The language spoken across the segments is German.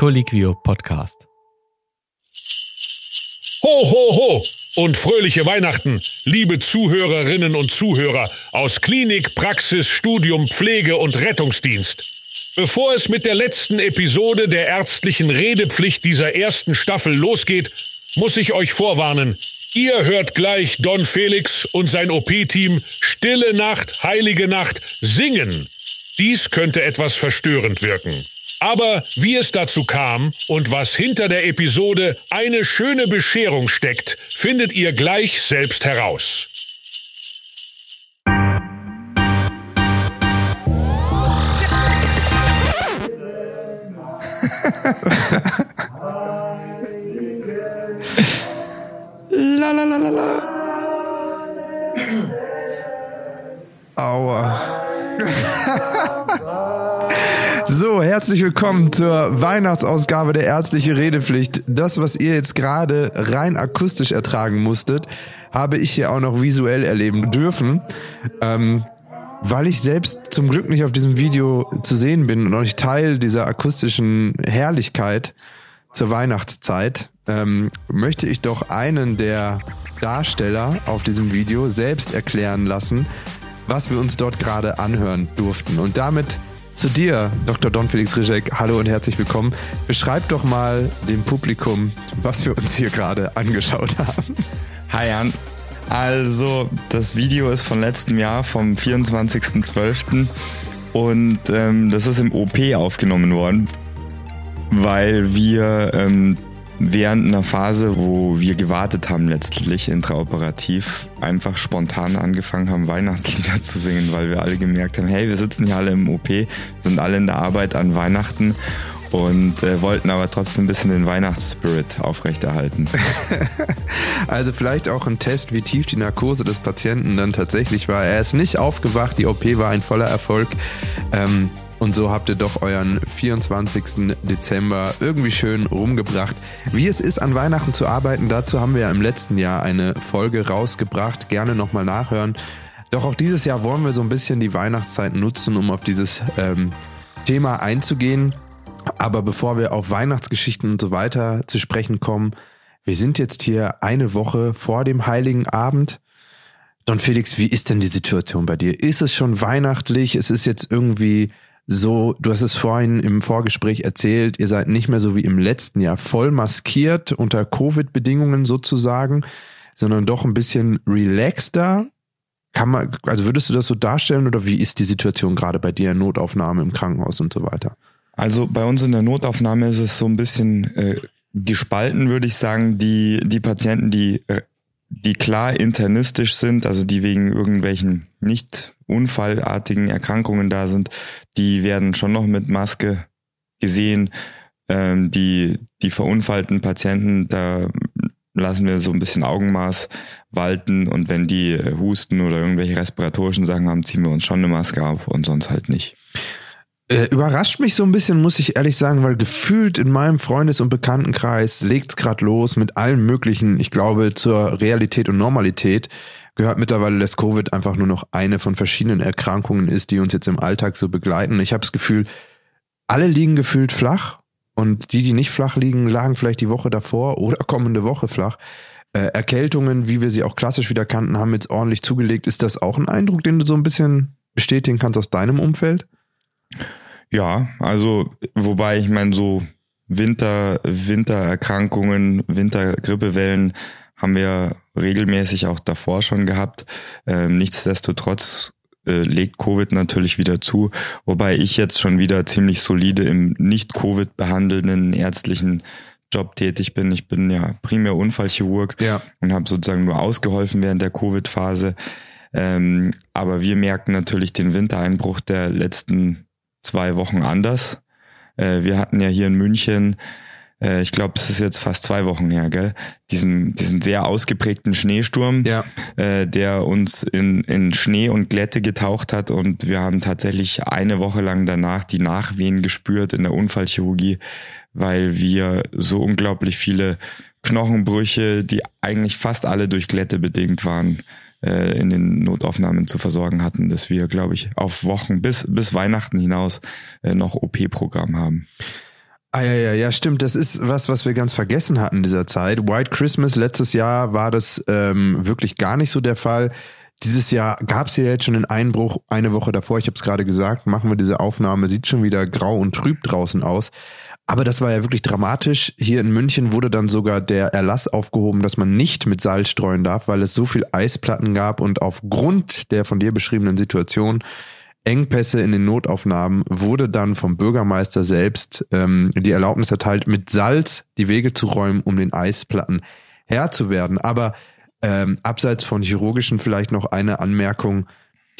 Colliquio Podcast. Ho, ho, ho! Und fröhliche Weihnachten, liebe Zuhörerinnen und Zuhörer aus Klinik, Praxis, Studium, Pflege und Rettungsdienst. Bevor es mit der letzten Episode der ärztlichen Redepflicht dieser ersten Staffel losgeht, muss ich euch vorwarnen. Ihr hört gleich Don Felix und sein OP-Team Stille Nacht, Heilige Nacht singen. Dies könnte etwas verstörend wirken. Aber wie es dazu kam und was hinter der Episode eine schöne Bescherung steckt, findet ihr gleich selbst heraus. La la la la la. Aua. herzlich willkommen zur Weihnachtsausgabe der ärztliche Redepflicht. Das, was ihr jetzt gerade rein akustisch ertragen musstet, habe ich hier auch noch visuell erleben dürfen. Ähm, weil ich selbst zum Glück nicht auf diesem Video zu sehen bin und auch nicht Teil dieser akustischen Herrlichkeit zur Weihnachtszeit, ähm, möchte ich doch einen der Darsteller auf diesem Video selbst erklären lassen, was wir uns dort gerade anhören durften. Und damit zu dir, Dr. Don Felix Rizek. Hallo und herzlich willkommen. Beschreib doch mal dem Publikum, was wir uns hier gerade angeschaut haben. Hi Jan. Also, das Video ist von letztem Jahr, vom 24.12. Und ähm, das ist im OP aufgenommen worden, weil wir ähm, während einer Phase, wo wir gewartet haben, letztlich intraoperativ, einfach spontan angefangen haben, Weihnachtslieder zu singen, weil wir alle gemerkt haben, hey, wir sitzen hier alle im OP, sind alle in der Arbeit an Weihnachten und äh, wollten aber trotzdem ein bisschen den Weihnachtsspirit aufrechterhalten. also vielleicht auch ein Test, wie tief die Narkose des Patienten dann tatsächlich war. Er ist nicht aufgewacht, die OP war ein voller Erfolg. Ähm, und so habt ihr doch euren 24. Dezember irgendwie schön rumgebracht. Wie es ist, an Weihnachten zu arbeiten, dazu haben wir ja im letzten Jahr eine Folge rausgebracht. Gerne nochmal nachhören. Doch auch dieses Jahr wollen wir so ein bisschen die Weihnachtszeit nutzen, um auf dieses ähm, Thema einzugehen. Aber bevor wir auf Weihnachtsgeschichten und so weiter zu sprechen kommen, wir sind jetzt hier eine Woche vor dem Heiligen Abend. Don Felix, wie ist denn die Situation bei dir? Ist es schon weihnachtlich? Es ist jetzt irgendwie so, du hast es vorhin im Vorgespräch erzählt, ihr seid nicht mehr so wie im letzten Jahr voll maskiert unter Covid-Bedingungen sozusagen, sondern doch ein bisschen relaxter. Kann man, also würdest du das so darstellen oder wie ist die Situation gerade bei dir in Notaufnahme im Krankenhaus und so weiter? Also bei uns in der Notaufnahme ist es so ein bisschen äh, gespalten, würde ich sagen. Die, die Patienten, die, die klar internistisch sind, also die wegen irgendwelchen nicht unfallartigen Erkrankungen da sind, die werden schon noch mit Maske gesehen. Ähm, die, die verunfallten Patienten, da lassen wir so ein bisschen Augenmaß walten und wenn die Husten oder irgendwelche respiratorischen Sachen haben, ziehen wir uns schon eine Maske auf und sonst halt nicht. Äh, überrascht mich so ein bisschen, muss ich ehrlich sagen, weil gefühlt in meinem Freundes- und Bekanntenkreis legt's gerade los mit allem Möglichen, ich glaube, zur Realität und Normalität gehört mittlerweile, dass Covid einfach nur noch eine von verschiedenen Erkrankungen ist, die uns jetzt im Alltag so begleiten. Ich habe das Gefühl, alle liegen gefühlt flach und die, die nicht flach liegen, lagen vielleicht die Woche davor oder kommende Woche flach. Äh, Erkältungen, wie wir sie auch klassisch wieder kannten, haben jetzt ordentlich zugelegt. Ist das auch ein Eindruck, den du so ein bisschen bestätigen kannst aus deinem Umfeld? Ja, also wobei ich meine so Winter, Wintererkrankungen, Wintergrippewellen haben wir regelmäßig auch davor schon gehabt. Ähm, nichtsdestotrotz äh, legt Covid natürlich wieder zu, wobei ich jetzt schon wieder ziemlich solide im nicht Covid behandelnden ärztlichen Job tätig bin. Ich bin ja primär Unfallchirurg ja. und habe sozusagen nur ausgeholfen während der Covid-Phase. Ähm, aber wir merken natürlich den Wintereinbruch der letzten zwei Wochen anders. Äh, wir hatten ja hier in München äh, ich glaube, es ist jetzt fast zwei Wochen her, gell? Diesen, diesen sehr ausgeprägten Schneesturm, ja. äh, der uns in, in Schnee und Glätte getaucht hat und wir haben tatsächlich eine Woche lang danach die Nachwehen gespürt in der Unfallchirurgie, weil wir so unglaublich viele Knochenbrüche, die eigentlich fast alle durch Glätte bedingt waren, äh, in den Notaufnahmen zu versorgen hatten, dass wir, glaube ich, auf Wochen bis, bis Weihnachten hinaus äh, noch OP-Programm haben. Ah ja, ja, ja, stimmt. Das ist was, was wir ganz vergessen hatten in dieser Zeit. White Christmas letztes Jahr war das ähm, wirklich gar nicht so der Fall. Dieses Jahr gab es ja jetzt schon einen Einbruch. Eine Woche davor, ich habe es gerade gesagt, machen wir diese Aufnahme. Sieht schon wieder grau und trüb draußen aus. Aber das war ja wirklich dramatisch. Hier in München wurde dann sogar der Erlass aufgehoben, dass man nicht mit Salz streuen darf, weil es so viel Eisplatten gab und aufgrund der von dir beschriebenen Situation Engpässe in den Notaufnahmen wurde dann vom Bürgermeister selbst ähm, die Erlaubnis erteilt, mit Salz die Wege zu räumen, um den Eisplatten Herr zu werden. Aber ähm, abseits von chirurgischen vielleicht noch eine Anmerkung.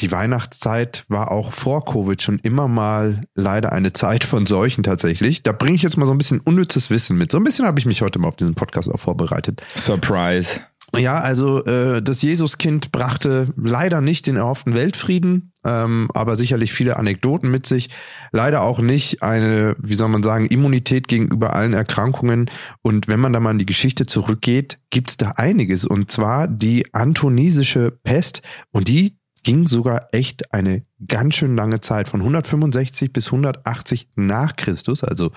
Die Weihnachtszeit war auch vor Covid schon immer mal leider eine Zeit von Seuchen tatsächlich. Da bringe ich jetzt mal so ein bisschen unnützes Wissen mit. So ein bisschen habe ich mich heute mal auf diesen Podcast auch vorbereitet. Surprise. Ja, also äh, das Jesuskind brachte leider nicht den erhofften Weltfrieden, ähm, aber sicherlich viele Anekdoten mit sich. Leider auch nicht eine, wie soll man sagen, Immunität gegenüber allen Erkrankungen. Und wenn man da mal in die Geschichte zurückgeht, gibt's da einiges. Und zwar die antonisische Pest. Und die ging sogar echt eine ganz schön lange Zeit, von 165 bis 180 nach Christus. Also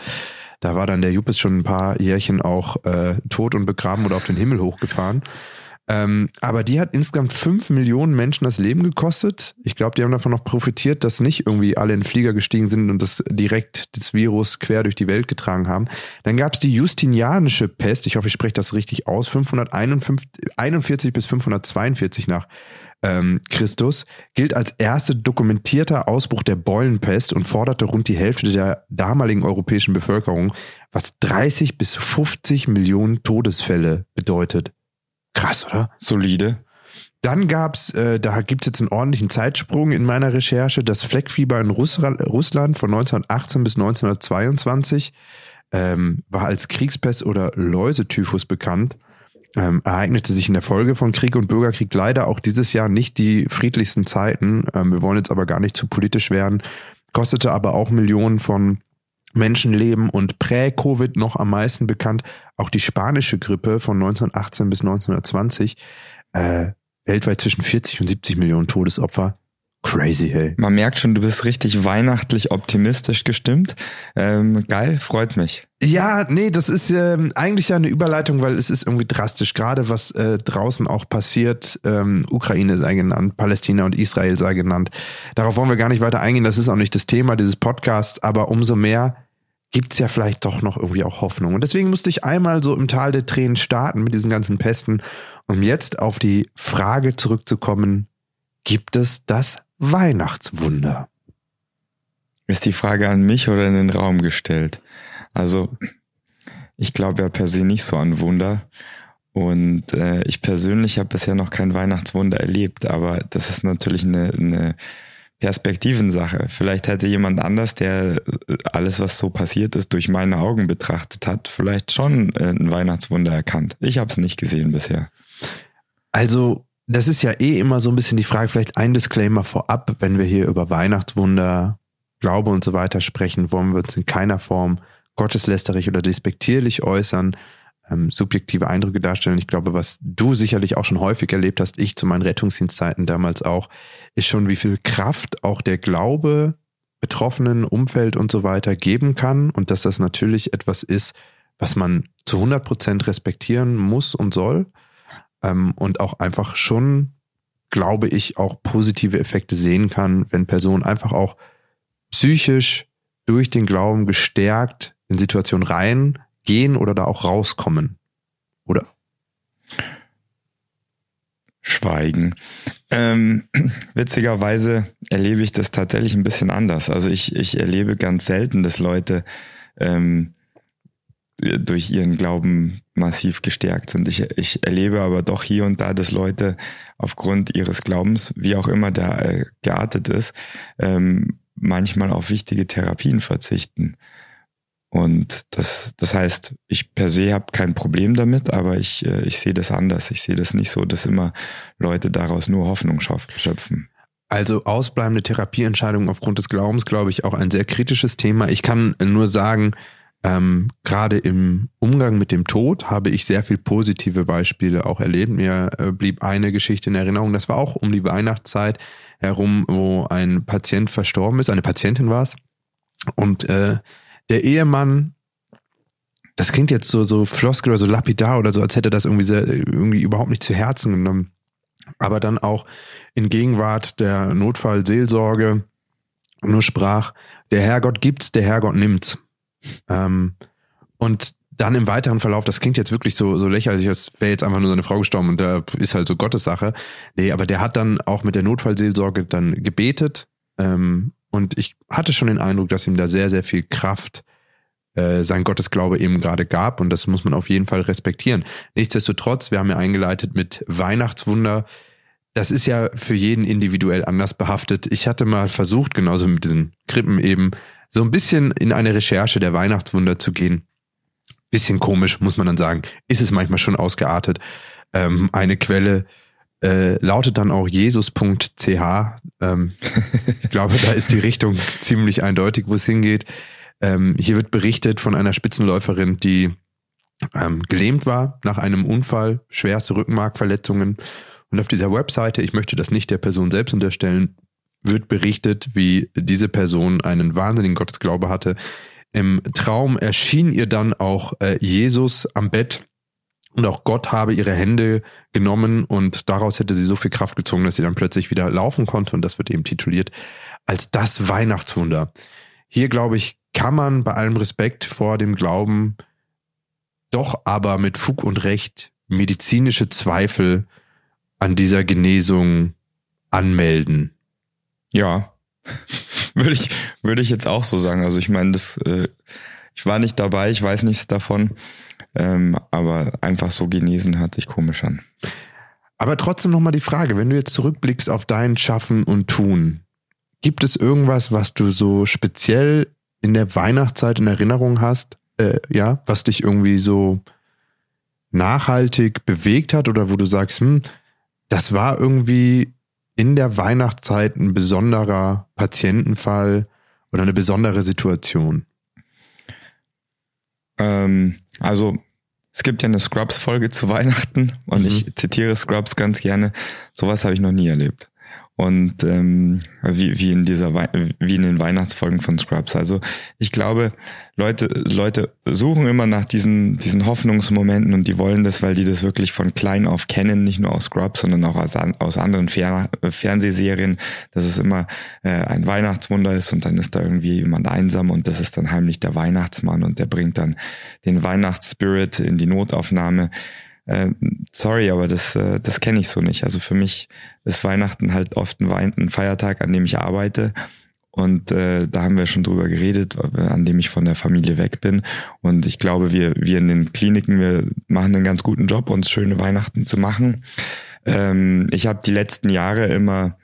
da war dann der Juppes schon ein paar Jährchen auch äh, tot und begraben oder auf den Himmel hochgefahren. Ähm, aber die hat insgesamt fünf Millionen Menschen das Leben gekostet. Ich glaube, die haben davon noch profitiert, dass nicht irgendwie alle in den Flieger gestiegen sind und das direkt das Virus quer durch die Welt getragen haben. Dann gab es die Justinianische Pest. Ich hoffe, ich spreche das richtig aus. 541 bis 542 nach ähm, Christus, gilt als erster dokumentierter Ausbruch der Beulenpest und forderte rund die Hälfte der damaligen europäischen Bevölkerung, was 30 bis 50 Millionen Todesfälle bedeutet. Krass, oder? Solide. Dann gab's, äh, da gibt's jetzt einen ordentlichen Zeitsprung in meiner Recherche, das Fleckfieber in Russland, Russland von 1918 bis 1922 ähm, war als Kriegspest oder Läusetyphus bekannt ähm, ereignete sich in der Folge von Krieg und Bürgerkrieg leider auch dieses Jahr nicht die friedlichsten Zeiten. Ähm, wir wollen jetzt aber gar nicht zu politisch werden. Kostete aber auch Millionen von Menschenleben und prä-Covid noch am meisten bekannt. Auch die spanische Grippe von 1918 bis 1920. Äh, weltweit zwischen 40 und 70 Millionen Todesopfer. Crazy, hey. Man merkt schon, du bist richtig weihnachtlich optimistisch gestimmt. Ähm, geil, freut mich. Ja, nee, das ist ähm, eigentlich ja eine Überleitung, weil es ist irgendwie drastisch, gerade was äh, draußen auch passiert. Ähm, Ukraine sei genannt, Palästina und Israel sei genannt. Darauf wollen wir gar nicht weiter eingehen, das ist auch nicht das Thema dieses Podcasts, aber umso mehr gibt's ja vielleicht doch noch irgendwie auch Hoffnung. Und deswegen musste ich einmal so im Tal der Tränen starten mit diesen ganzen Pesten, um jetzt auf die Frage zurückzukommen, gibt es das Weihnachtswunder? Ist die Frage an mich oder in den Raum gestellt? Also, ich glaube ja per se nicht so an Wunder. Und äh, ich persönlich habe bisher noch kein Weihnachtswunder erlebt, aber das ist natürlich eine, eine Perspektivensache. Vielleicht hätte jemand anders, der alles, was so passiert ist, durch meine Augen betrachtet hat, vielleicht schon äh, ein Weihnachtswunder erkannt. Ich habe es nicht gesehen bisher. Also das ist ja eh immer so ein bisschen die Frage, vielleicht ein Disclaimer vorab, wenn wir hier über Weihnachtswunder, Glaube und so weiter sprechen, wollen wir uns in keiner Form gotteslästerig oder despektierlich äußern, ähm, subjektive Eindrücke darstellen. Ich glaube, was du sicherlich auch schon häufig erlebt hast, ich zu meinen Rettungsdienstzeiten damals auch, ist schon, wie viel Kraft auch der Glaube betroffenen Umfeld und so weiter geben kann und dass das natürlich etwas ist, was man zu 100 Prozent respektieren muss und soll ähm, und auch einfach schon, glaube ich, auch positive Effekte sehen kann, wenn Personen einfach auch psychisch durch den Glauben gestärkt in Situationen reingehen oder da auch rauskommen. Oder? Schweigen. Ähm, witzigerweise erlebe ich das tatsächlich ein bisschen anders. Also ich, ich erlebe ganz selten, dass Leute ähm, durch ihren Glauben massiv gestärkt sind. Ich, ich erlebe aber doch hier und da, dass Leute aufgrund ihres Glaubens, wie auch immer der äh, geartet ist, ähm, manchmal auf wichtige Therapien verzichten. Und das, das heißt, ich per se habe kein Problem damit, aber ich, äh, ich sehe das anders. Ich sehe das nicht so, dass immer Leute daraus nur Hoffnung schöpfen. Also ausbleibende Therapieentscheidungen aufgrund des Glaubens, glaube ich, auch ein sehr kritisches Thema. Ich kann nur sagen, ähm, Gerade im Umgang mit dem Tod habe ich sehr viel positive Beispiele auch erlebt. Mir äh, blieb eine Geschichte in Erinnerung, das war auch um die Weihnachtszeit herum, wo ein Patient verstorben ist, eine Patientin war es. Und äh, der Ehemann das klingt jetzt so, so floskel oder so lapidar oder so, als hätte das irgendwie, sehr, irgendwie überhaupt nicht zu Herzen genommen. Aber dann auch in Gegenwart der Notfallseelsorge nur sprach, der Herrgott gibt's, der Herrgott nimmt's. Ähm, und dann im weiteren Verlauf, das klingt jetzt wirklich so, so lächerlich, als wäre jetzt einfach nur seine Frau gestorben und da ist halt so Gottes Sache. Nee, aber der hat dann auch mit der Notfallseelsorge dann gebetet. Ähm, und ich hatte schon den Eindruck, dass ihm da sehr, sehr viel Kraft äh, sein Gottesglaube eben gerade gab. Und das muss man auf jeden Fall respektieren. Nichtsdestotrotz, wir haben ja eingeleitet mit Weihnachtswunder. Das ist ja für jeden individuell anders behaftet. Ich hatte mal versucht, genauso mit diesen Krippen eben, so ein bisschen in eine Recherche der Weihnachtswunder zu gehen bisschen komisch, muss man dann sagen, ist es manchmal schon ausgeartet. Ähm, eine Quelle äh, lautet dann auch jesus.ch. Ähm, ich glaube, da ist die Richtung ziemlich eindeutig, wo es hingeht. Ähm, hier wird berichtet von einer Spitzenläuferin, die ähm, gelähmt war nach einem Unfall, schwerste Rückenmarkverletzungen. Und auf dieser Webseite, ich möchte das nicht der Person selbst unterstellen, wird berichtet, wie diese Person einen wahnsinnigen Gottesglaube hatte, im Traum erschien ihr dann auch äh, Jesus am Bett und auch Gott habe ihre Hände genommen und daraus hätte sie so viel Kraft gezogen, dass sie dann plötzlich wieder laufen konnte und das wird eben tituliert als das Weihnachtswunder. Hier glaube ich, kann man bei allem Respekt vor dem Glauben doch aber mit Fug und Recht medizinische Zweifel an dieser Genesung anmelden. Ja, würde ich, würde ich jetzt auch so sagen. Also ich meine, das, äh, ich war nicht dabei, ich weiß nichts davon, ähm, aber einfach so genesen hat sich komisch an. Aber trotzdem nochmal die Frage, wenn du jetzt zurückblickst auf dein Schaffen und Tun, gibt es irgendwas, was du so speziell in der Weihnachtszeit in Erinnerung hast, äh, ja, was dich irgendwie so nachhaltig bewegt hat oder wo du sagst, hm, das war irgendwie in der Weihnachtszeit ein besonderer Patientenfall oder eine besondere Situation? Ähm, also es gibt ja eine Scrubs-Folge zu Weihnachten und mhm. ich zitiere Scrubs ganz gerne. Sowas habe ich noch nie erlebt und ähm, wie, wie in dieser wie in den Weihnachtsfolgen von Scrubs. Also ich glaube, Leute Leute suchen immer nach diesen diesen Hoffnungsmomenten und die wollen das, weil die das wirklich von klein auf kennen, nicht nur aus Scrubs, sondern auch aus, aus anderen Fer Fernsehserien, dass es immer äh, ein Weihnachtswunder ist und dann ist da irgendwie jemand einsam und das ist dann heimlich der Weihnachtsmann und der bringt dann den Weihnachtsspirit in die Notaufnahme äh, sorry, aber das, äh, das kenne ich so nicht. Also für mich ist Weihnachten halt oft ein, Wein ein Feiertag, an dem ich arbeite. Und äh, da haben wir schon drüber geredet, an dem ich von der Familie weg bin. Und ich glaube, wir, wir in den Kliniken, wir machen einen ganz guten Job, uns schöne Weihnachten zu machen. Ähm, ich habe die letzten Jahre immer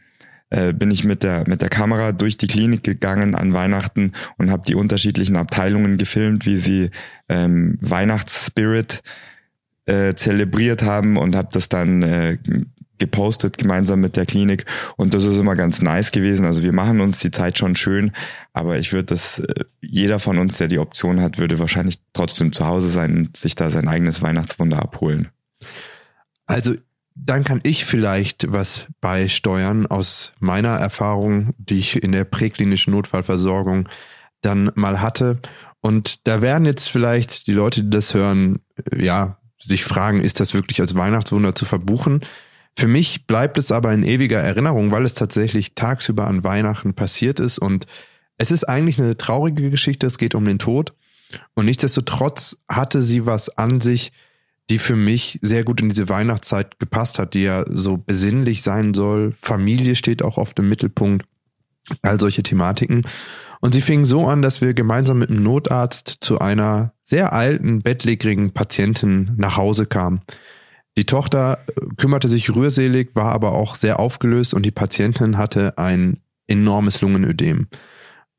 äh, bin ich mit der mit der Kamera durch die Klinik gegangen an Weihnachten und habe die unterschiedlichen Abteilungen gefilmt, wie sie ähm, Weihnachtsspirit äh, zelebriert haben und habe das dann äh, gepostet gemeinsam mit der Klinik und das ist immer ganz nice gewesen. Also wir machen uns die Zeit schon schön, aber ich würde das, äh, jeder von uns, der die Option hat, würde wahrscheinlich trotzdem zu Hause sein und sich da sein eigenes Weihnachtswunder abholen. Also dann kann ich vielleicht was beisteuern aus meiner Erfahrung, die ich in der präklinischen Notfallversorgung dann mal hatte. Und da werden jetzt vielleicht die Leute, die das hören, ja, sich fragen, ist das wirklich als Weihnachtswunder zu verbuchen? Für mich bleibt es aber in ewiger Erinnerung, weil es tatsächlich tagsüber an Weihnachten passiert ist und es ist eigentlich eine traurige Geschichte, es geht um den Tod und nichtsdestotrotz hatte sie was an sich, die für mich sehr gut in diese Weihnachtszeit gepasst hat, die ja so besinnlich sein soll. Familie steht auch oft im Mittelpunkt, all solche Thematiken. Und sie fing so an, dass wir gemeinsam mit dem Notarzt zu einer sehr alten, bettlägerigen Patientin nach Hause kamen. Die Tochter äh, kümmerte sich rührselig, war aber auch sehr aufgelöst und die Patientin hatte ein enormes Lungenödem.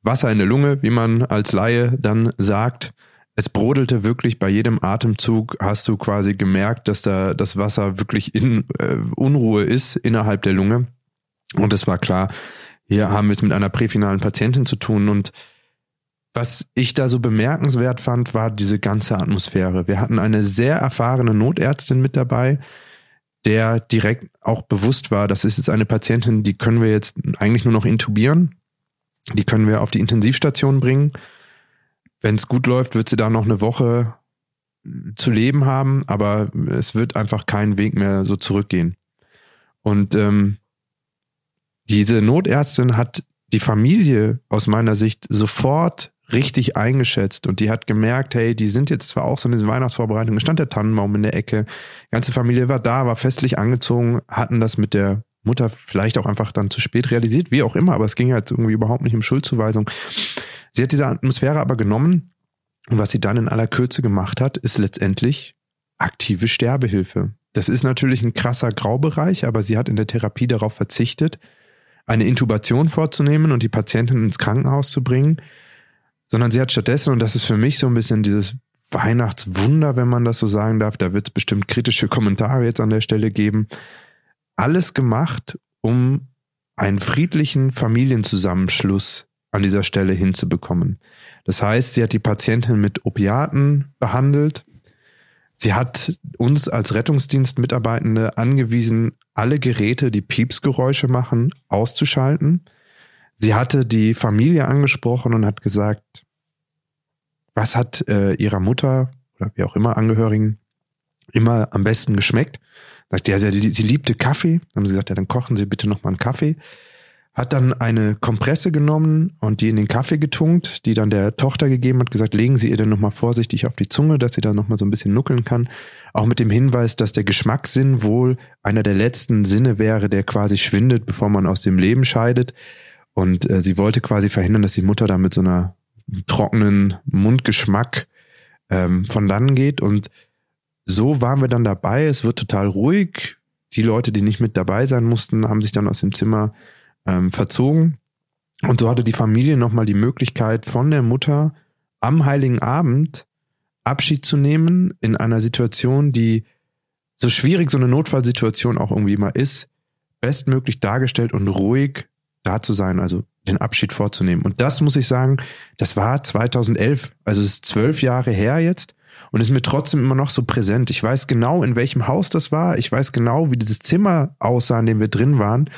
Wasser in der Lunge, wie man als Laie dann sagt. Es brodelte wirklich bei jedem Atemzug, hast du quasi gemerkt, dass da das Wasser wirklich in äh, Unruhe ist innerhalb der Lunge. Und es war klar, hier haben wir es mit einer präfinalen Patientin zu tun und was ich da so bemerkenswert fand, war diese ganze Atmosphäre. Wir hatten eine sehr erfahrene Notärztin mit dabei, der direkt auch bewusst war, das ist jetzt eine Patientin, die können wir jetzt eigentlich nur noch intubieren. Die können wir auf die Intensivstation bringen. Wenn es gut läuft, wird sie da noch eine Woche zu leben haben, aber es wird einfach keinen Weg mehr so zurückgehen. Und ähm, diese Notärztin hat die Familie aus meiner Sicht sofort richtig eingeschätzt und die hat gemerkt, hey, die sind jetzt zwar auch so in diesen Weihnachtsvorbereitungen, stand der Tannenbaum in der Ecke, die ganze Familie war da, war festlich angezogen, hatten das mit der Mutter vielleicht auch einfach dann zu spät realisiert, wie auch immer, aber es ging halt irgendwie überhaupt nicht um Schuldzuweisung. Sie hat diese Atmosphäre aber genommen und was sie dann in aller Kürze gemacht hat, ist letztendlich aktive Sterbehilfe. Das ist natürlich ein krasser Graubereich, aber sie hat in der Therapie darauf verzichtet, eine Intubation vorzunehmen und die Patientin ins Krankenhaus zu bringen, sondern sie hat stattdessen, und das ist für mich so ein bisschen dieses Weihnachtswunder, wenn man das so sagen darf, da wird es bestimmt kritische Kommentare jetzt an der Stelle geben, alles gemacht, um einen friedlichen Familienzusammenschluss an dieser Stelle hinzubekommen. Das heißt, sie hat die Patientin mit Opiaten behandelt. Sie hat uns als Rettungsdienstmitarbeitende angewiesen, alle Geräte, die Piepsgeräusche machen, auszuschalten. Sie hatte die Familie angesprochen und hat gesagt, was hat äh, ihrer Mutter oder wie auch immer Angehörigen immer am besten geschmeckt. Sagt, ja, sie, sie liebte Kaffee. Dann haben sie gesagt, ja, dann kochen Sie bitte noch mal einen Kaffee hat dann eine Kompresse genommen und die in den Kaffee getunkt, die dann der Tochter gegeben hat, gesagt, legen Sie ihr dann nochmal vorsichtig auf die Zunge, dass sie da nochmal so ein bisschen nuckeln kann. Auch mit dem Hinweis, dass der Geschmackssinn wohl einer der letzten Sinne wäre, der quasi schwindet, bevor man aus dem Leben scheidet. Und äh, sie wollte quasi verhindern, dass die Mutter da mit so einer trockenen Mundgeschmack ähm, von dann geht. Und so waren wir dann dabei. Es wird total ruhig. Die Leute, die nicht mit dabei sein mussten, haben sich dann aus dem Zimmer ähm, verzogen. Und so hatte die Familie nochmal die Möglichkeit von der Mutter am Heiligen Abend Abschied zu nehmen in einer Situation, die so schwierig so eine Notfallsituation auch irgendwie immer ist, bestmöglich dargestellt und ruhig da zu sein, also den Abschied vorzunehmen. Und das muss ich sagen, das war 2011, also es ist zwölf Jahre her jetzt und ist mir trotzdem immer noch so präsent. Ich weiß genau, in welchem Haus das war. Ich weiß genau, wie dieses Zimmer aussah, in dem wir drin waren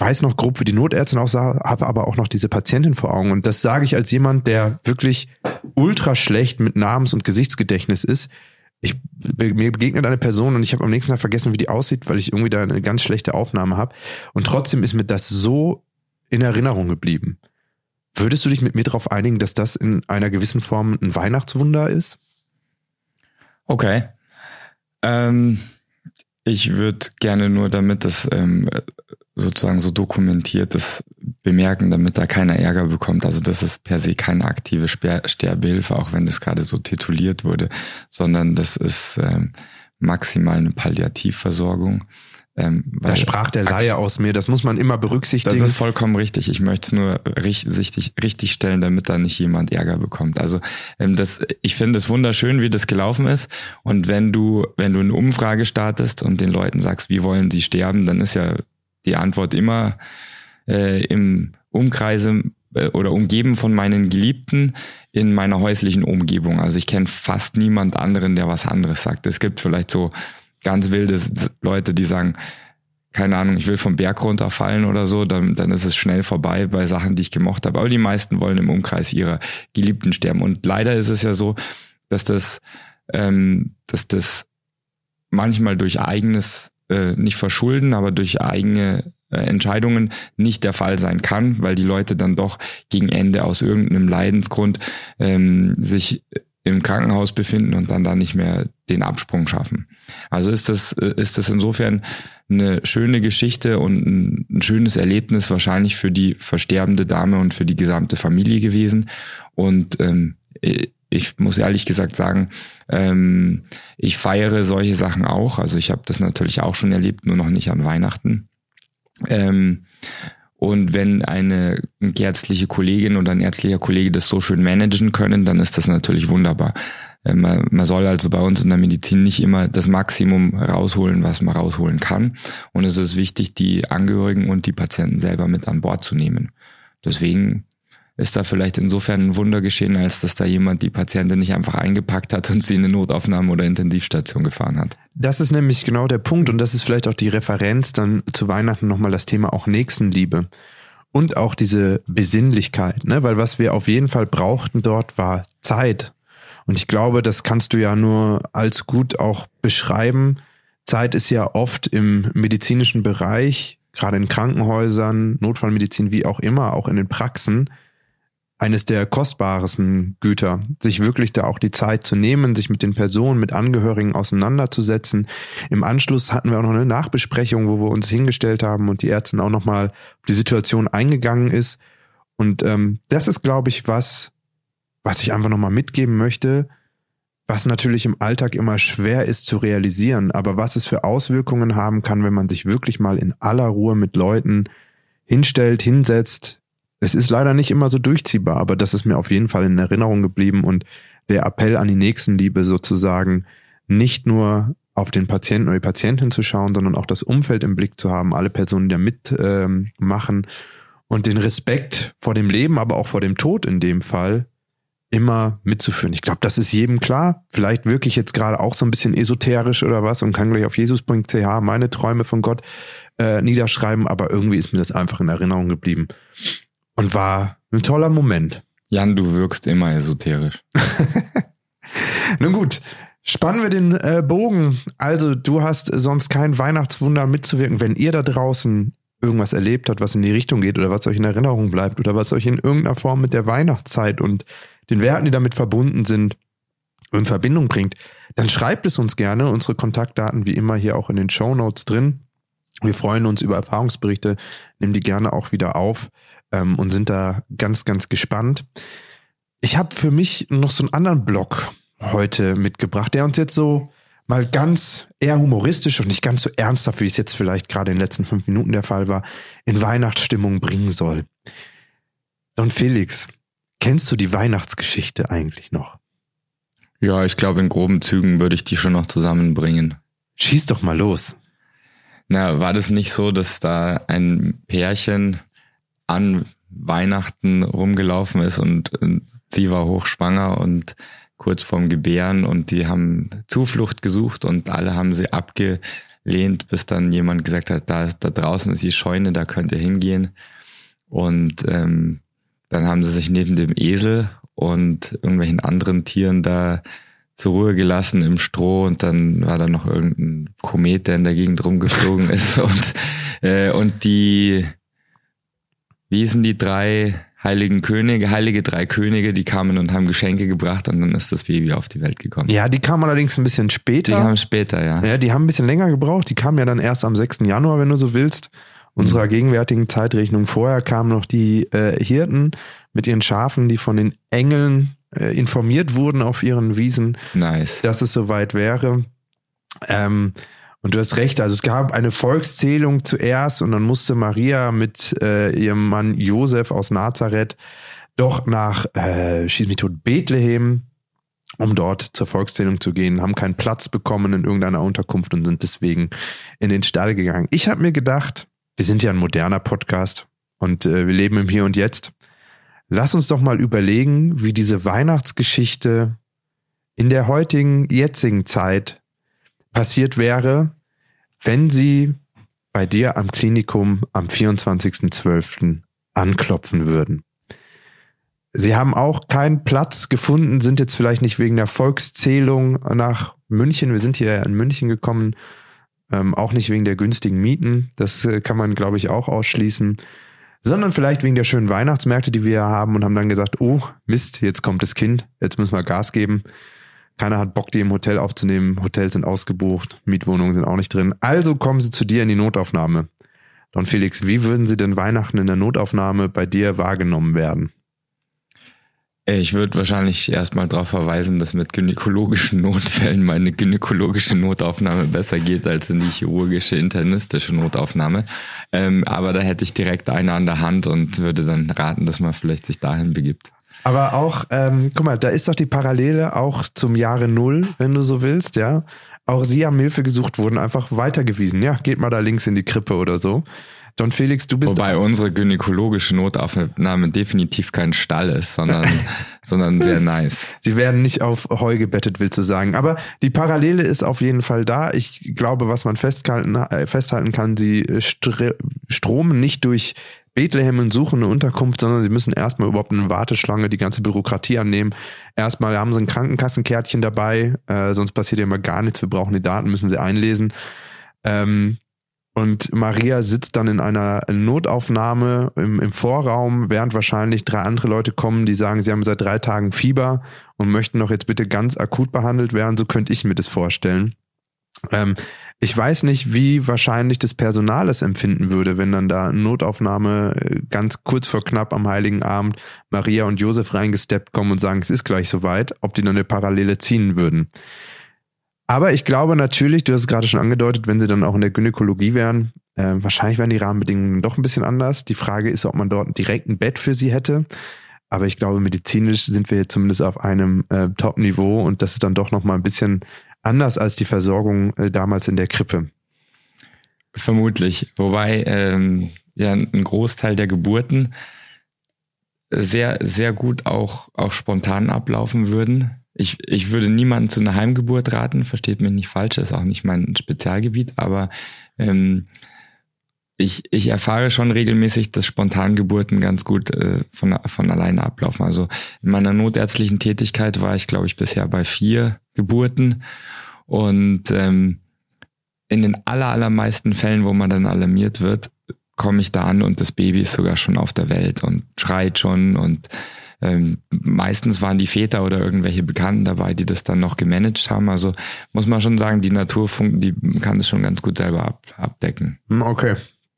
weiß noch grob, wie die Notärztin aussah, habe aber auch noch diese Patientin vor Augen. Und das sage ich als jemand, der wirklich ultra schlecht mit Namens- und Gesichtsgedächtnis ist. Ich, mir begegnet eine Person und ich habe am nächsten Tag vergessen, wie die aussieht, weil ich irgendwie da eine ganz schlechte Aufnahme habe. Und trotzdem ist mir das so in Erinnerung geblieben. Würdest du dich mit mir darauf einigen, dass das in einer gewissen Form ein Weihnachtswunder ist? Okay. Ähm, ich würde gerne nur damit das ähm, sozusagen so dokumentiertes bemerken, damit da keiner Ärger bekommt. Also das ist per se keine aktive Sterbehilfe, auch wenn das gerade so tituliert wurde, sondern das ist ähm, maximal eine Palliativversorgung. Ähm, da sprach der Laie aus mir, das muss man immer berücksichtigen. Das ist vollkommen richtig. Ich möchte es nur richtig, richtig stellen, damit da nicht jemand Ärger bekommt. Also ähm, das, ich finde es wunderschön, wie das gelaufen ist. Und wenn du, wenn du eine Umfrage startest und den Leuten sagst, wie wollen sie sterben, dann ist ja die Antwort immer äh, im Umkreise äh, oder umgeben von meinen Geliebten in meiner häuslichen Umgebung. Also ich kenne fast niemand anderen, der was anderes sagt. Es gibt vielleicht so ganz wilde Leute, die sagen, keine Ahnung, ich will vom Berg runterfallen oder so, dann, dann ist es schnell vorbei bei Sachen, die ich gemocht habe. Aber die meisten wollen im Umkreis ihrer Geliebten sterben. Und leider ist es ja so, dass das, ähm, dass das manchmal durch eigenes äh, nicht verschulden, aber durch eigene äh, Entscheidungen nicht der Fall sein kann, weil die Leute dann doch gegen Ende aus irgendeinem Leidensgrund ähm, sich im Krankenhaus befinden und dann da nicht mehr den Absprung schaffen. Also ist das, äh, ist das insofern eine schöne Geschichte und ein, schönes Erlebnis wahrscheinlich für die versterbende Dame und für die gesamte Familie gewesen. Und ähm, ich muss ehrlich gesagt sagen, ähm, ich feiere solche Sachen auch. Also ich habe das natürlich auch schon erlebt, nur noch nicht an Weihnachten. Ähm, und wenn eine ärztliche Kollegin oder ein ärztlicher Kollege das so schön managen können, dann ist das natürlich wunderbar. Äh, man, man soll also bei uns in der Medizin nicht immer das Maximum rausholen, was man rausholen kann. Und es ist wichtig, die Angehörigen und die Patienten selber mit an Bord zu nehmen. Deswegen ist da vielleicht insofern ein Wunder geschehen, als dass da jemand die Patientin nicht einfach eingepackt hat und sie in eine Notaufnahme oder Intensivstation gefahren hat. Das ist nämlich genau der Punkt und das ist vielleicht auch die Referenz dann zu Weihnachten nochmal das Thema auch Nächstenliebe und auch diese Besinnlichkeit, ne? weil was wir auf jeden Fall brauchten dort war Zeit. Und ich glaube, das kannst du ja nur als gut auch beschreiben. Zeit ist ja oft im medizinischen Bereich, gerade in Krankenhäusern, Notfallmedizin, wie auch immer, auch in den Praxen, eines der kostbaresten Güter, sich wirklich da auch die Zeit zu nehmen, sich mit den Personen, mit Angehörigen auseinanderzusetzen. Im Anschluss hatten wir auch noch eine Nachbesprechung, wo wir uns hingestellt haben und die Ärztin auch nochmal auf die Situation eingegangen ist. Und ähm, das ist, glaube ich, was, was ich einfach nochmal mitgeben möchte, was natürlich im Alltag immer schwer ist zu realisieren, aber was es für Auswirkungen haben kann, wenn man sich wirklich mal in aller Ruhe mit Leuten hinstellt, hinsetzt. Es ist leider nicht immer so durchziehbar, aber das ist mir auf jeden Fall in Erinnerung geblieben und der Appell an die Nächstenliebe sozusagen, nicht nur auf den Patienten oder die Patientin zu schauen, sondern auch das Umfeld im Blick zu haben, alle Personen, die da mitmachen ähm, und den Respekt vor dem Leben, aber auch vor dem Tod in dem Fall immer mitzuführen. Ich glaube, das ist jedem klar. Vielleicht wirklich jetzt gerade auch so ein bisschen esoterisch oder was und kann gleich auf jesus.ch meine Träume von Gott äh, niederschreiben, aber irgendwie ist mir das einfach in Erinnerung geblieben und war ein toller Moment. Jan, du wirkst immer esoterisch. Nun gut, spannen wir den äh, Bogen. Also, du hast sonst kein Weihnachtswunder mitzuwirken. Wenn ihr da draußen irgendwas erlebt habt, was in die Richtung geht oder was euch in Erinnerung bleibt oder was euch in irgendeiner Form mit der Weihnachtszeit und den Werten, die damit verbunden sind, in Verbindung bringt, dann schreibt es uns gerne. Unsere Kontaktdaten wie immer hier auch in den Show Notes drin. Wir freuen uns über Erfahrungsberichte, nehmen die gerne auch wieder auf ähm, und sind da ganz, ganz gespannt. Ich habe für mich noch so einen anderen Blog heute mitgebracht, der uns jetzt so mal ganz eher humoristisch und nicht ganz so ernsthaft, wie es jetzt vielleicht gerade in den letzten fünf Minuten der Fall war, in Weihnachtsstimmung bringen soll. Don Felix, Kennst du die Weihnachtsgeschichte eigentlich noch? Ja, ich glaube, in groben Zügen würde ich die schon noch zusammenbringen. Schieß doch mal los. Na, war das nicht so, dass da ein Pärchen an Weihnachten rumgelaufen ist und, und sie war hochschwanger und kurz vorm Gebären und die haben Zuflucht gesucht und alle haben sie abgelehnt, bis dann jemand gesagt hat, da, da draußen ist die Scheune, da könnt ihr hingehen. Und ähm, dann haben sie sich neben dem Esel und irgendwelchen anderen Tieren da zur Ruhe gelassen im Stroh und dann war da noch irgendein Komet, der in der Gegend rumgeflogen ist und, äh, und die, wie hießen die drei heiligen Könige, heilige drei Könige, die kamen und haben Geschenke gebracht und dann ist das Baby auf die Welt gekommen. Ja, die kamen allerdings ein bisschen später. Die kamen später, ja. Ja, die haben ein bisschen länger gebraucht. Die kamen ja dann erst am 6. Januar, wenn du so willst unserer gegenwärtigen Zeitrechnung. Vorher kamen noch die äh, Hirten mit ihren Schafen, die von den Engeln äh, informiert wurden auf ihren Wiesen, nice. dass es soweit wäre. Ähm, und du hast recht, also es gab eine Volkszählung zuerst und dann musste Maria mit äh, ihrem Mann Josef aus Nazareth doch nach äh, Schieß mich tot Bethlehem, um dort zur Volkszählung zu gehen, haben keinen Platz bekommen in irgendeiner Unterkunft und sind deswegen in den Stall gegangen. Ich habe mir gedacht, wir sind ja ein moderner Podcast und äh, wir leben im Hier und Jetzt. Lass uns doch mal überlegen, wie diese Weihnachtsgeschichte in der heutigen, jetzigen Zeit passiert wäre, wenn sie bei dir am Klinikum am 24.12. anklopfen würden. Sie haben auch keinen Platz gefunden, sind jetzt vielleicht nicht wegen der Volkszählung nach München. Wir sind hier in München gekommen ähm, auch nicht wegen der günstigen Mieten, das äh, kann man, glaube ich, auch ausschließen, sondern vielleicht wegen der schönen Weihnachtsmärkte, die wir haben und haben dann gesagt, oh Mist, jetzt kommt das Kind, jetzt müssen wir Gas geben. Keiner hat Bock, die im Hotel aufzunehmen. Hotels sind ausgebucht, Mietwohnungen sind auch nicht drin. Also kommen sie zu dir in die Notaufnahme. Don Felix, wie würden sie denn Weihnachten in der Notaufnahme bei dir wahrgenommen werden? Ich würde wahrscheinlich erstmal darauf verweisen, dass mit gynäkologischen Notfällen meine gynäkologische Notaufnahme besser geht als in die chirurgische internistische Notaufnahme. Ähm, aber da hätte ich direkt eine an der Hand und würde dann raten, dass man vielleicht sich dahin begibt. Aber auch, ähm, guck mal, da ist doch die Parallele auch zum Jahre Null, wenn du so willst, ja. Auch sie haben Hilfe gesucht, wurden einfach weitergewiesen. Ja, geht mal da links in die Krippe oder so. Don Felix, du bist. Wobei unsere gynäkologische Notaufnahme definitiv kein Stall ist, sondern, sondern sehr nice. Sie werden nicht auf Heu gebettet, willst du sagen. Aber die Parallele ist auf jeden Fall da. Ich glaube, was man festhalten, äh, festhalten kann, sie stromen nicht durch Bethlehem und suchen eine Unterkunft, sondern sie müssen erstmal überhaupt eine Warteschlange, die ganze Bürokratie annehmen. Erstmal haben sie ein Krankenkassenkärtchen dabei, äh, sonst passiert ja immer gar nichts. Wir brauchen die Daten, müssen sie einlesen. Ähm, und Maria sitzt dann in einer Notaufnahme im, im, Vorraum, während wahrscheinlich drei andere Leute kommen, die sagen, sie haben seit drei Tagen Fieber und möchten doch jetzt bitte ganz akut behandelt werden. So könnte ich mir das vorstellen. Ähm, ich weiß nicht, wie wahrscheinlich das Personal es empfinden würde, wenn dann da Notaufnahme äh, ganz kurz vor knapp am Heiligen Abend Maria und Josef reingesteppt kommen und sagen, es ist gleich soweit, ob die dann eine Parallele ziehen würden. Aber ich glaube natürlich, du hast es gerade schon angedeutet, wenn sie dann auch in der Gynäkologie wären, äh, wahrscheinlich wären die Rahmenbedingungen doch ein bisschen anders. Die Frage ist, ob man dort direkt ein Bett für sie hätte. Aber ich glaube, medizinisch sind wir jetzt zumindest auf einem äh, Top-Niveau und das ist dann doch nochmal ein bisschen anders als die Versorgung äh, damals in der Krippe. Vermutlich. Wobei ähm, ja ein Großteil der Geburten sehr, sehr gut auch, auch spontan ablaufen würden. Ich, ich würde niemanden zu einer Heimgeburt raten, versteht mich nicht falsch, ist auch nicht mein Spezialgebiet, aber ähm, ich, ich erfahre schon regelmäßig, dass Spontangeburten ganz gut äh, von, von alleine ablaufen. Also in meiner notärztlichen Tätigkeit war ich, glaube ich, bisher bei vier Geburten. Und ähm, in den aller, allermeisten Fällen, wo man dann alarmiert wird, komme ich da an und das Baby ist sogar schon auf der Welt und schreit schon und ähm, meistens waren die Väter oder irgendwelche Bekannten dabei, die das dann noch gemanagt haben. Also muss man schon sagen, die Natur die kann das schon ganz gut selber ab, abdecken. Hm, okay.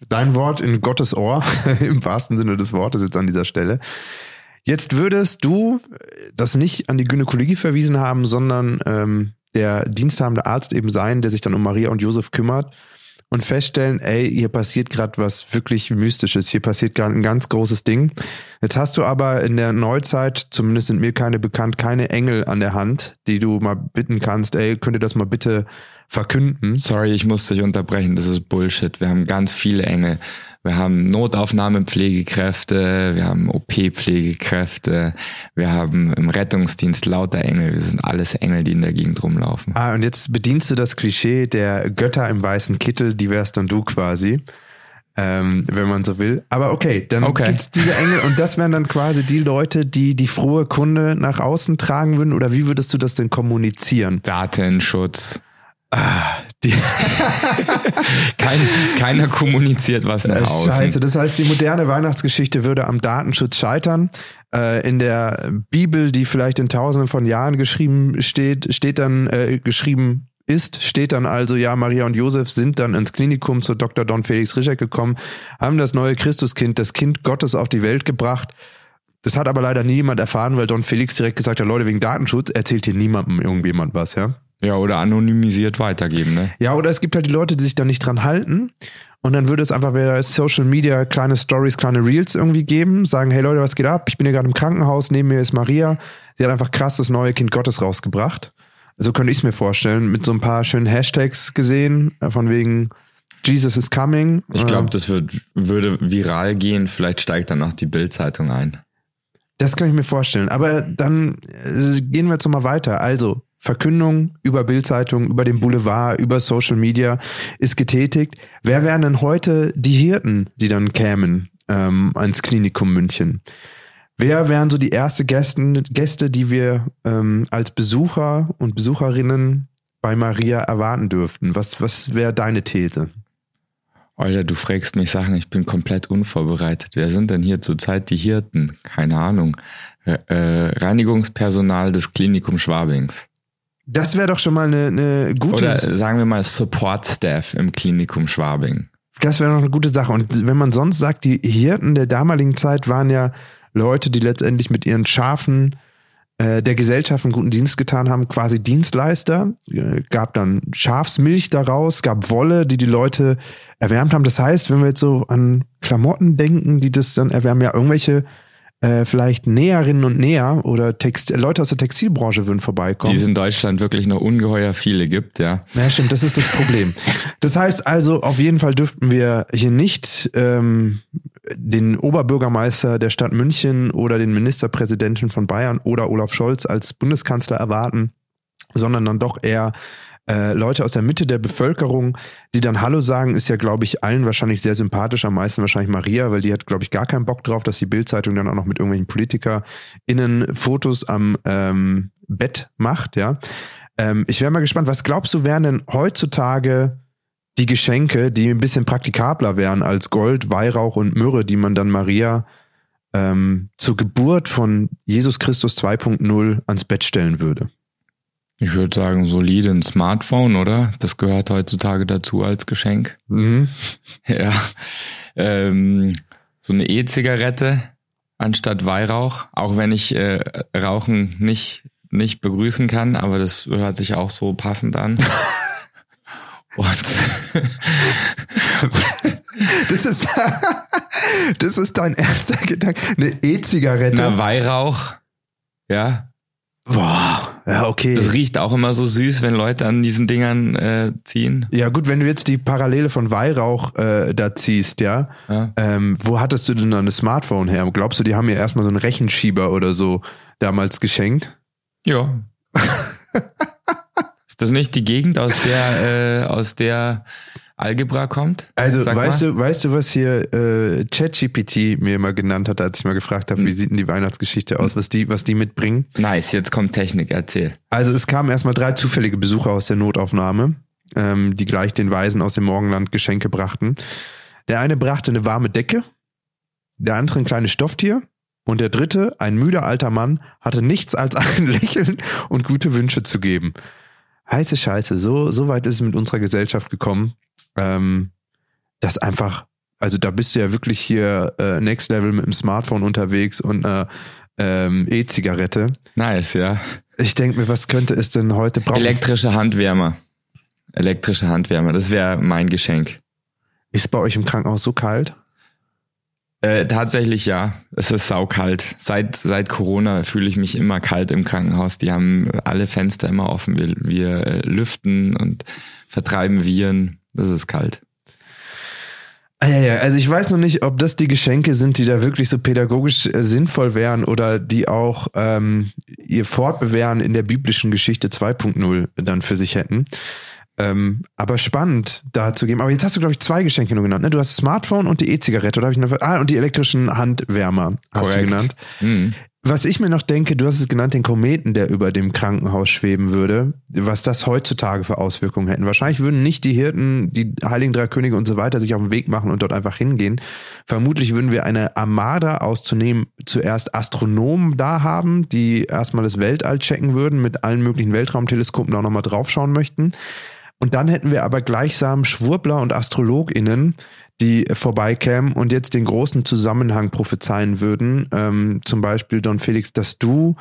Dein Wort in Gottes Ohr, im wahrsten Sinne des Wortes jetzt an dieser Stelle. Jetzt würdest du das nicht an die Gynäkologie verwiesen haben, sondern ähm, der diensthabende Arzt eben sein, der sich dann um Maria und Josef kümmert und feststellen, ey, hier passiert gerade was wirklich Mystisches, hier passiert gerade ein ganz großes Ding. Jetzt hast du aber in der Neuzeit, zumindest sind mir keine bekannt, keine Engel an der Hand, die du mal bitten kannst, ey, könnt ihr das mal bitte verkünden? Sorry, ich muss dich unterbrechen, das ist Bullshit. Wir haben ganz viele Engel. Wir haben Notaufnahmepflegekräfte, wir haben OP-Pflegekräfte, wir haben im Rettungsdienst lauter Engel. Wir sind alles Engel, die in der Gegend rumlaufen. Ah, und jetzt bedienst du das Klischee der Götter im weißen Kittel, die wärst dann du quasi. Ähm, wenn man so will. Aber okay, dann okay. gibt's diese Engel und das wären dann quasi die Leute, die die frohe Kunde nach außen tragen würden. Oder wie würdest du das denn kommunizieren? Datenschutz. Ah, die Kein, keiner kommuniziert was nach außen. Scheiße, das heißt, die moderne Weihnachtsgeschichte würde am Datenschutz scheitern. Äh, in der Bibel, die vielleicht in tausenden von Jahren geschrieben steht, steht dann äh, geschrieben ist, steht dann also, ja, Maria und Josef sind dann ins Klinikum zu Dr. Don Felix Rischek gekommen, haben das neue Christuskind, das Kind Gottes auf die Welt gebracht. Das hat aber leider nie jemand erfahren, weil Don Felix direkt gesagt hat, Leute, wegen Datenschutz erzählt hier niemandem irgendjemand was, ja. Ja, oder anonymisiert weitergeben, ne? Ja, oder es gibt halt die Leute, die sich da nicht dran halten. Und dann würde es einfach bei Social Media kleine Stories, kleine Reels irgendwie geben, sagen, hey Leute, was geht ab? Ich bin hier gerade im Krankenhaus, neben mir ist Maria. Sie hat einfach krass das neue Kind Gottes rausgebracht. So könnte ich es mir vorstellen, mit so ein paar schönen Hashtags gesehen, äh, von wegen Jesus is coming. Ich glaube, das wird, würde viral gehen, vielleicht steigt dann noch die Bildzeitung ein. Das kann ich mir vorstellen. Aber dann äh, gehen wir jetzt mal weiter. Also, Verkündung über Bildzeitung, über den Boulevard, über Social Media ist getätigt. Wer wären denn heute die Hirten, die dann kämen ähm, ans Klinikum München? Wer wären so die erste Gästen, Gäste, die wir ähm, als Besucher und Besucherinnen bei Maria erwarten dürften? Was, was wäre deine These? Alter, du fragst mich Sachen, ich bin komplett unvorbereitet. Wer sind denn hier zurzeit die Hirten? Keine Ahnung. Äh, Reinigungspersonal des Klinikum Schwabings. Das wäre doch schon mal eine, eine gute. Oder sagen wir mal Support Staff im Klinikum Schwabing. Das wäre noch eine gute Sache. Und wenn man sonst sagt, die Hirten der damaligen Zeit waren ja Leute, die letztendlich mit ihren Schafen äh, der Gesellschaft einen guten Dienst getan haben, quasi Dienstleister. Äh, gab dann Schafsmilch daraus, gab Wolle, die die Leute erwärmt haben. Das heißt, wenn wir jetzt so an Klamotten denken, die das dann erwärmen, ja, irgendwelche äh, vielleicht Näherinnen und Näher oder Text Leute aus der Textilbranche würden vorbeikommen. Die es in Deutschland wirklich noch ungeheuer viele gibt, ja. Ja, stimmt, das ist das Problem. Das heißt also, auf jeden Fall dürften wir hier nicht ähm, den Oberbürgermeister der Stadt München oder den Ministerpräsidenten von Bayern oder Olaf Scholz als Bundeskanzler erwarten, sondern dann doch eher äh, Leute aus der Mitte der Bevölkerung, die dann Hallo sagen, ist ja, glaube ich, allen wahrscheinlich sehr sympathisch, am meisten wahrscheinlich Maria, weil die hat, glaube ich, gar keinen Bock drauf, dass die Bildzeitung dann auch noch mit irgendwelchen PolitikerInnen Fotos am ähm, Bett macht, ja. Ähm, ich wäre mal gespannt, was glaubst du, wären denn heutzutage die Geschenke, die ein bisschen praktikabler wären als Gold, Weihrauch und Myrrhe, die man dann Maria ähm, zur Geburt von Jesus Christus 2.0 ans Bett stellen würde? Ich würde sagen, solide ein Smartphone, oder? Das gehört heutzutage dazu als Geschenk. Mhm. Ja. Ähm, so eine E-Zigarette anstatt Weihrauch, auch wenn ich äh, Rauchen nicht, nicht begrüßen kann, aber das hört sich auch so passend an. Und Das ist, das ist dein erster Gedanke. Eine E-Zigarette. na, Weihrauch, ja, Boah, ja, okay. das riecht auch immer so süß, wenn Leute an diesen Dingern äh, ziehen. Ja, gut, wenn du jetzt die Parallele von Weihrauch äh, da ziehst, ja, Ja. ähm, wo hattest du denn dann das Smartphone her? Glaubst du, die haben mir erstmal so einen Rechenschieber oder so damals geschenkt? Ja. Ist das nicht die Gegend, aus der, äh, aus der Algebra kommt? Also, weißt mal. du, weißt du, was hier äh, ChatGPT mir mal genannt hat, als ich mal gefragt habe, wie sieht denn die Weihnachtsgeschichte aus, was die, was die mitbringen? Nice, jetzt kommt Technik, erzähl. Also es kamen erstmal drei zufällige Besucher aus der Notaufnahme, ähm, die gleich den Weisen aus dem Morgenland Geschenke brachten. Der eine brachte eine warme Decke, der andere ein kleines Stofftier und der dritte, ein müder alter Mann, hatte nichts als ein Lächeln und gute Wünsche zu geben. Heiße Scheiße, so, so weit ist es mit unserer Gesellschaft gekommen, ähm, dass einfach, also da bist du ja wirklich hier äh, Next Level mit dem Smartphone unterwegs und einer ähm, E-Zigarette. Nice, ja. Ich denke mir, was könnte es denn heute brauchen? Elektrische Handwärmer. Elektrische Handwärmer, das wäre mein Geschenk. Ist bei euch im Krankenhaus so kalt? Äh, tatsächlich ja, es ist saukalt. Seit, seit Corona fühle ich mich immer kalt im Krankenhaus. Die haben alle Fenster immer offen. Wir, wir äh, lüften und vertreiben Viren. Das ist kalt. Ah, ja, ja, also ich weiß noch nicht, ob das die Geschenke sind, die da wirklich so pädagogisch äh, sinnvoll wären oder die auch ähm, ihr Fortbewähren in der biblischen Geschichte 2.0 dann für sich hätten. Ähm, aber spannend da zu geben. Aber jetzt hast du, glaube ich, zwei Geschenke nur genannt. Ne? Du hast das Smartphone und die E-Zigarette, oder habe ich noch? Ah, und die elektrischen Handwärmer hast Korrekt. du genannt. Mhm. Was ich mir noch denke, du hast es genannt, den Kometen, der über dem Krankenhaus schweben würde, was das heutzutage für Auswirkungen hätten. Wahrscheinlich würden nicht die Hirten, die Heiligen Drei Könige und so weiter sich auf den Weg machen und dort einfach hingehen. Vermutlich würden wir eine Armada auszunehmen, zuerst Astronomen da haben, die erstmal das Weltall checken würden, mit allen möglichen Weltraumteleskopen auch nochmal draufschauen möchten. Und dann hätten wir aber gleichsam Schwurbler und AstrologInnen, die vorbeikämen und jetzt den großen Zusammenhang prophezeien würden. Ähm, zum Beispiel, Don Felix, dass du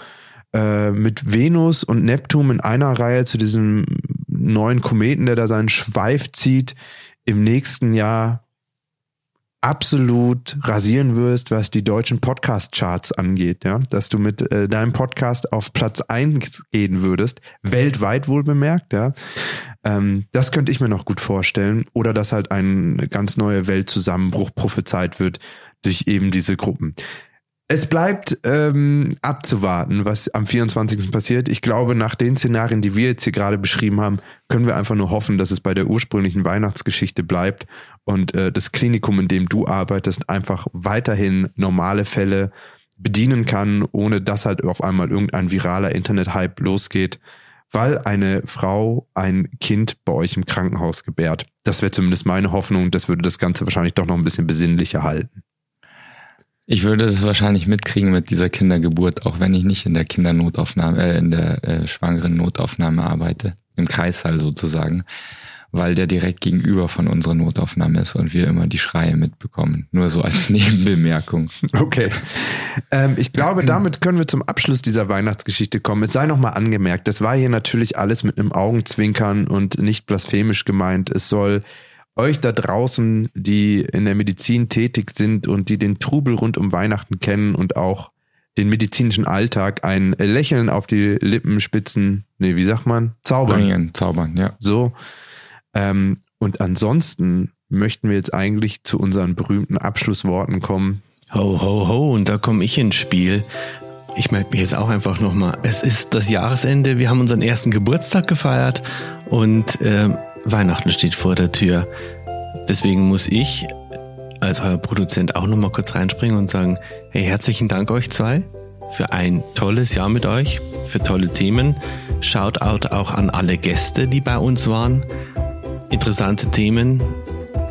äh, mit Venus und Neptun in einer Reihe zu diesem neuen Kometen, der da seinen Schweif zieht, im nächsten Jahr absolut rasieren wirst, was die deutschen Podcast-Charts angeht, ja, dass du mit äh, deinem Podcast auf Platz 1 gehen würdest, weltweit wohl bemerkt, ja. Ähm, das könnte ich mir noch gut vorstellen. Oder dass halt ein ganz neuer Weltzusammenbruch prophezeit wird durch eben diese Gruppen. Es bleibt ähm, abzuwarten, was am 24. passiert. Ich glaube, nach den Szenarien, die wir jetzt hier gerade beschrieben haben, können wir einfach nur hoffen, dass es bei der ursprünglichen Weihnachtsgeschichte bleibt und äh, das Klinikum, in dem du arbeitest, einfach weiterhin normale Fälle bedienen kann, ohne dass halt auf einmal irgendein viraler Internet-Hype losgeht, weil eine Frau ein Kind bei euch im Krankenhaus gebärt. Das wäre zumindest meine Hoffnung. Das würde das Ganze wahrscheinlich doch noch ein bisschen besinnlicher halten. Ich würde es wahrscheinlich mitkriegen mit dieser Kindergeburt, auch wenn ich nicht in der Kindernotaufnahme, äh, in der äh, schwangeren Notaufnahme arbeite, im Kreissaal sozusagen, weil der direkt gegenüber von unserer Notaufnahme ist und wir immer die Schreie mitbekommen. Nur so als Nebenbemerkung. Okay. Ähm, ich glaube, damit können wir zum Abschluss dieser Weihnachtsgeschichte kommen. Es sei nochmal angemerkt, das war hier natürlich alles mit einem Augenzwinkern und nicht blasphemisch gemeint. Es soll euch da draußen, die in der Medizin tätig sind und die den Trubel rund um Weihnachten kennen und auch den medizinischen Alltag, ein Lächeln auf die Lippenspitzen, nee, wie sagt man? Zaubern. Bringen, zaubern, ja. So. Ähm, und ansonsten möchten wir jetzt eigentlich zu unseren berühmten Abschlussworten kommen. Ho, ho, ho, und da komme ich ins Spiel. ich melde mich jetzt auch einfach nochmal. Es ist das Jahresende, wir haben unseren ersten Geburtstag gefeiert und äh, Weihnachten steht vor der Tür. Deswegen muss ich als euer Produzent auch nochmal kurz reinspringen und sagen, hey, herzlichen Dank euch zwei für ein tolles Jahr mit euch, für tolle Themen. Shoutout auch an alle Gäste, die bei uns waren. Interessante Themen,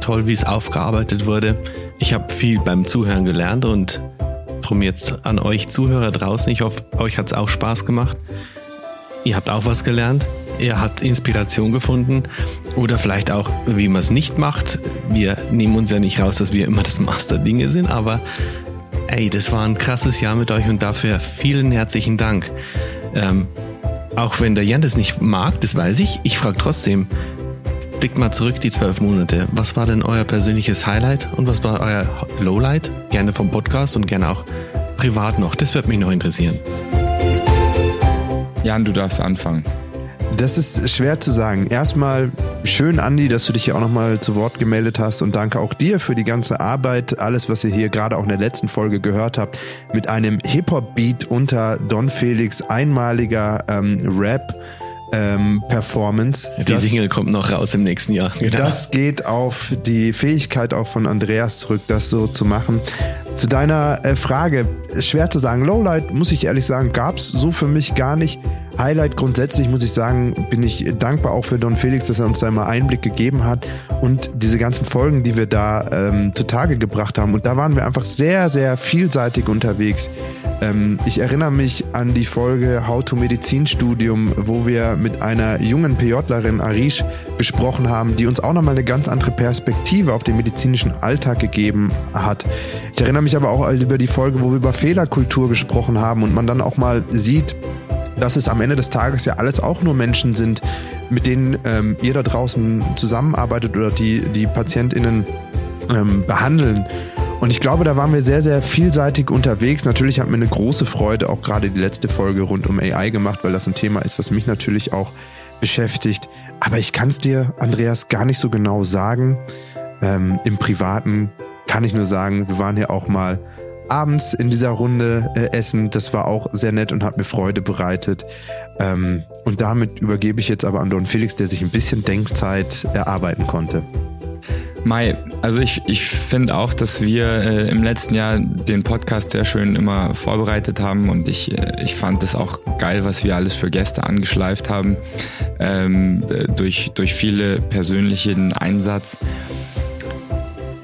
toll, wie es aufgearbeitet wurde. Ich habe viel beim Zuhören gelernt und drum jetzt an euch Zuhörer draußen. Ich hoffe, euch hat es auch Spaß gemacht. Ihr habt auch was gelernt. Ihr habt Inspiration gefunden oder vielleicht auch, wie man es nicht macht. Wir nehmen uns ja nicht raus, dass wir immer das Master Dinge sind, aber ey, das war ein krasses Jahr mit euch und dafür vielen herzlichen Dank. Ähm, auch wenn der Jan das nicht mag, das weiß ich, ich frage trotzdem, blickt mal zurück die zwölf Monate. Was war denn euer persönliches Highlight und was war euer Lowlight? Gerne vom Podcast und gerne auch privat noch. Das wird mich noch interessieren. Jan, du darfst anfangen. Das ist schwer zu sagen. Erstmal schön, Andi, dass du dich hier auch nochmal zu Wort gemeldet hast und danke auch dir für die ganze Arbeit. Alles, was ihr hier gerade auch in der letzten Folge gehört habt, mit einem Hip-Hop-Beat unter Don Felix einmaliger ähm, Rap. Ähm, Performance. Die das, Single kommt noch raus im nächsten Jahr. Genau. Das geht auf die Fähigkeit auch von Andreas zurück, das so zu machen. Zu deiner äh, Frage, ist schwer zu sagen. Lowlight, muss ich ehrlich sagen, gab's so für mich gar nicht. Highlight grundsätzlich muss ich sagen, bin ich dankbar auch für Don Felix, dass er uns da mal Einblick gegeben hat und diese ganzen Folgen, die wir da ähm, zutage gebracht haben. Und da waren wir einfach sehr, sehr vielseitig unterwegs. Ähm, ich erinnere mich an die Folge How to Medizinstudium, wo wir mit einer jungen PJlerin Arish gesprochen haben, die uns auch nochmal eine ganz andere Perspektive auf den medizinischen Alltag gegeben hat. Ich erinnere mich aber auch über die Folge, wo wir über Fehlerkultur gesprochen haben und man dann auch mal sieht, dass es am Ende des Tages ja alles auch nur Menschen sind, mit denen ähm, ihr da draußen zusammenarbeitet oder die, die PatientInnen ähm, behandeln. Und ich glaube, da waren wir sehr, sehr vielseitig unterwegs. Natürlich hat mir eine große Freude auch gerade die letzte Folge rund um AI gemacht, weil das ein Thema ist, was mich natürlich auch beschäftigt. Aber ich kann es dir, Andreas, gar nicht so genau sagen. Ähm, Im Privaten kann ich nur sagen, wir waren ja auch mal abends in dieser Runde äh, essen. Das war auch sehr nett und hat mir Freude bereitet. Ähm, und damit übergebe ich jetzt aber an Don Felix, der sich ein bisschen Denkzeit erarbeiten konnte. Mai, also ich, ich finde auch, dass wir äh, im letzten Jahr den Podcast sehr schön immer vorbereitet haben und ich, äh, ich fand es auch geil, was wir alles für Gäste angeschleift haben, ähm, durch, durch viele persönlichen Einsatz.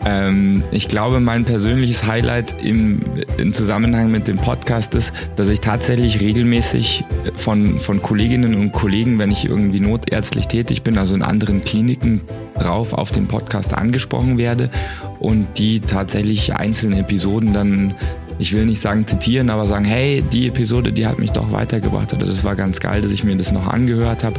Ähm, ich glaube, mein persönliches Highlight im, im Zusammenhang mit dem Podcast ist, dass ich tatsächlich regelmäßig von, von Kolleginnen und Kollegen, wenn ich irgendwie notärztlich tätig bin, also in anderen Kliniken drauf auf den Podcast angesprochen werde und die tatsächlich einzelne Episoden dann ich will nicht sagen zitieren, aber sagen, hey, die Episode, die hat mich doch weitergebracht oder das war ganz geil, dass ich mir das noch angehört habe.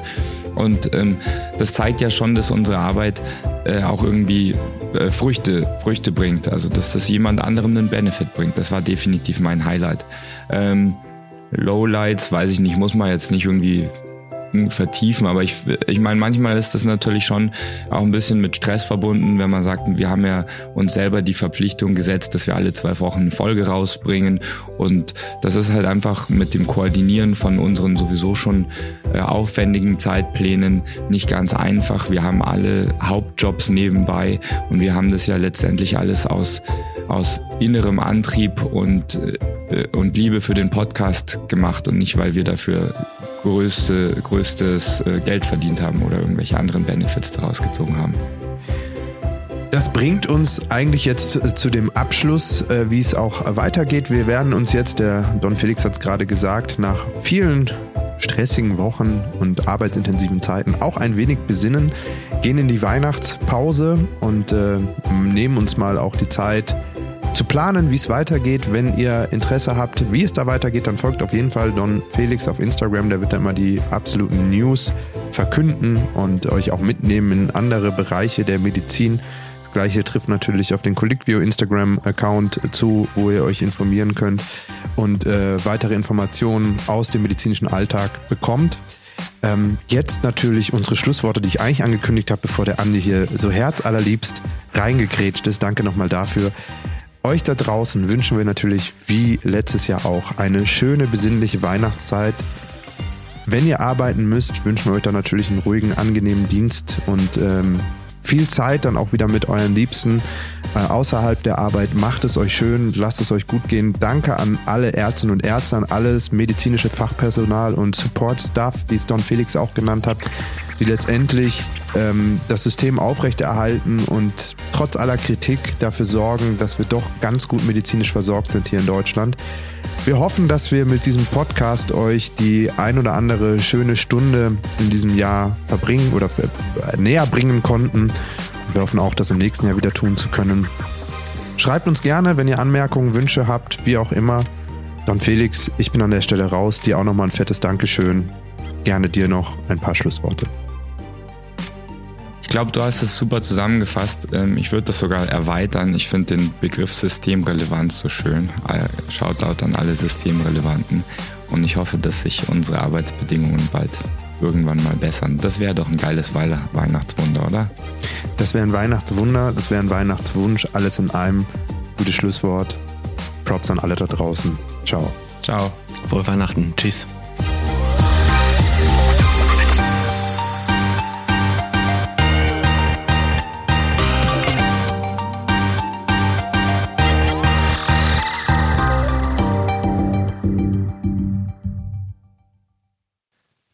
Und ähm, das zeigt ja schon, dass unsere Arbeit äh, auch irgendwie äh, Früchte, Früchte bringt. Also dass das jemand anderem einen Benefit bringt. Das war definitiv mein Highlight. Ähm, Lowlights, weiß ich nicht, muss man jetzt nicht irgendwie vertiefen. Aber ich, ich meine, manchmal ist das natürlich schon auch ein bisschen mit Stress verbunden, wenn man sagt, wir haben ja uns selber die Verpflichtung gesetzt, dass wir alle zwei Wochen eine Folge rausbringen. Und das ist halt einfach mit dem Koordinieren von unseren sowieso schon äh, aufwendigen Zeitplänen nicht ganz einfach. Wir haben alle Hauptjobs nebenbei und wir haben das ja letztendlich alles aus, aus innerem Antrieb und, äh, und Liebe für den Podcast gemacht und nicht, weil wir dafür größte, größtes äh, Geld verdient haben oder irgendwelche anderen Benefits daraus gezogen haben. Das bringt uns eigentlich jetzt zu dem Abschluss, äh, wie es auch weitergeht. Wir werden uns jetzt, der Don Felix hat es gerade gesagt, nach vielen stressigen Wochen und arbeitsintensiven Zeiten auch ein wenig besinnen, gehen in die Weihnachtspause und äh, nehmen uns mal auch die Zeit, zu planen, wie es weitergeht. Wenn ihr Interesse habt, wie es da weitergeht, dann folgt auf jeden Fall Don Felix auf Instagram. Der wird da immer die absoluten News verkünden und euch auch mitnehmen in andere Bereiche der Medizin. Das gleiche trifft natürlich auf den Colliquio Instagram-Account zu, wo ihr euch informieren könnt und äh, weitere Informationen aus dem medizinischen Alltag bekommt. Ähm, jetzt natürlich unsere Schlussworte, die ich eigentlich angekündigt habe, bevor der Andi hier so herzallerliebst reingegrätscht ist. Danke nochmal dafür. Euch da draußen wünschen wir natürlich wie letztes Jahr auch eine schöne, besinnliche Weihnachtszeit. Wenn ihr arbeiten müsst, wünschen wir euch dann natürlich einen ruhigen, angenehmen Dienst und ähm, viel Zeit dann auch wieder mit euren Liebsten äh, außerhalb der Arbeit. Macht es euch schön, lasst es euch gut gehen. Danke an alle Ärztinnen und Ärzte, an alles medizinische Fachpersonal und Support-Staff, wie es Don Felix auch genannt hat, die letztendlich ähm, das System aufrechterhalten und trotz aller Kritik dafür sorgen, dass wir doch ganz gut medizinisch versorgt sind hier in Deutschland. Wir hoffen, dass wir mit diesem Podcast euch die ein oder andere schöne Stunde in diesem Jahr verbringen oder äh, näher bringen konnten. Wir hoffen auch, das im nächsten Jahr wieder tun zu können. Schreibt uns gerne, wenn ihr Anmerkungen, Wünsche habt, wie auch immer. Don Felix, ich bin an der Stelle raus. Dir auch nochmal ein fettes Dankeschön. Gerne dir noch ein paar Schlussworte. Ich glaube, du hast es super zusammengefasst. Ähm, ich würde das sogar erweitern. Ich finde den Begriff Systemrelevanz so schön. Schaut laut an alle Systemrelevanten. Und ich hoffe, dass sich unsere Arbeitsbedingungen bald irgendwann mal bessern. Das wäre doch ein geiles Weihnachtswunder, oder? Das wäre ein Weihnachtswunder, das wäre ein Weihnachtswunsch, alles in einem. Gutes Schlusswort. Props an alle da draußen. Ciao. Ciao. Frohe Weihnachten. Tschüss.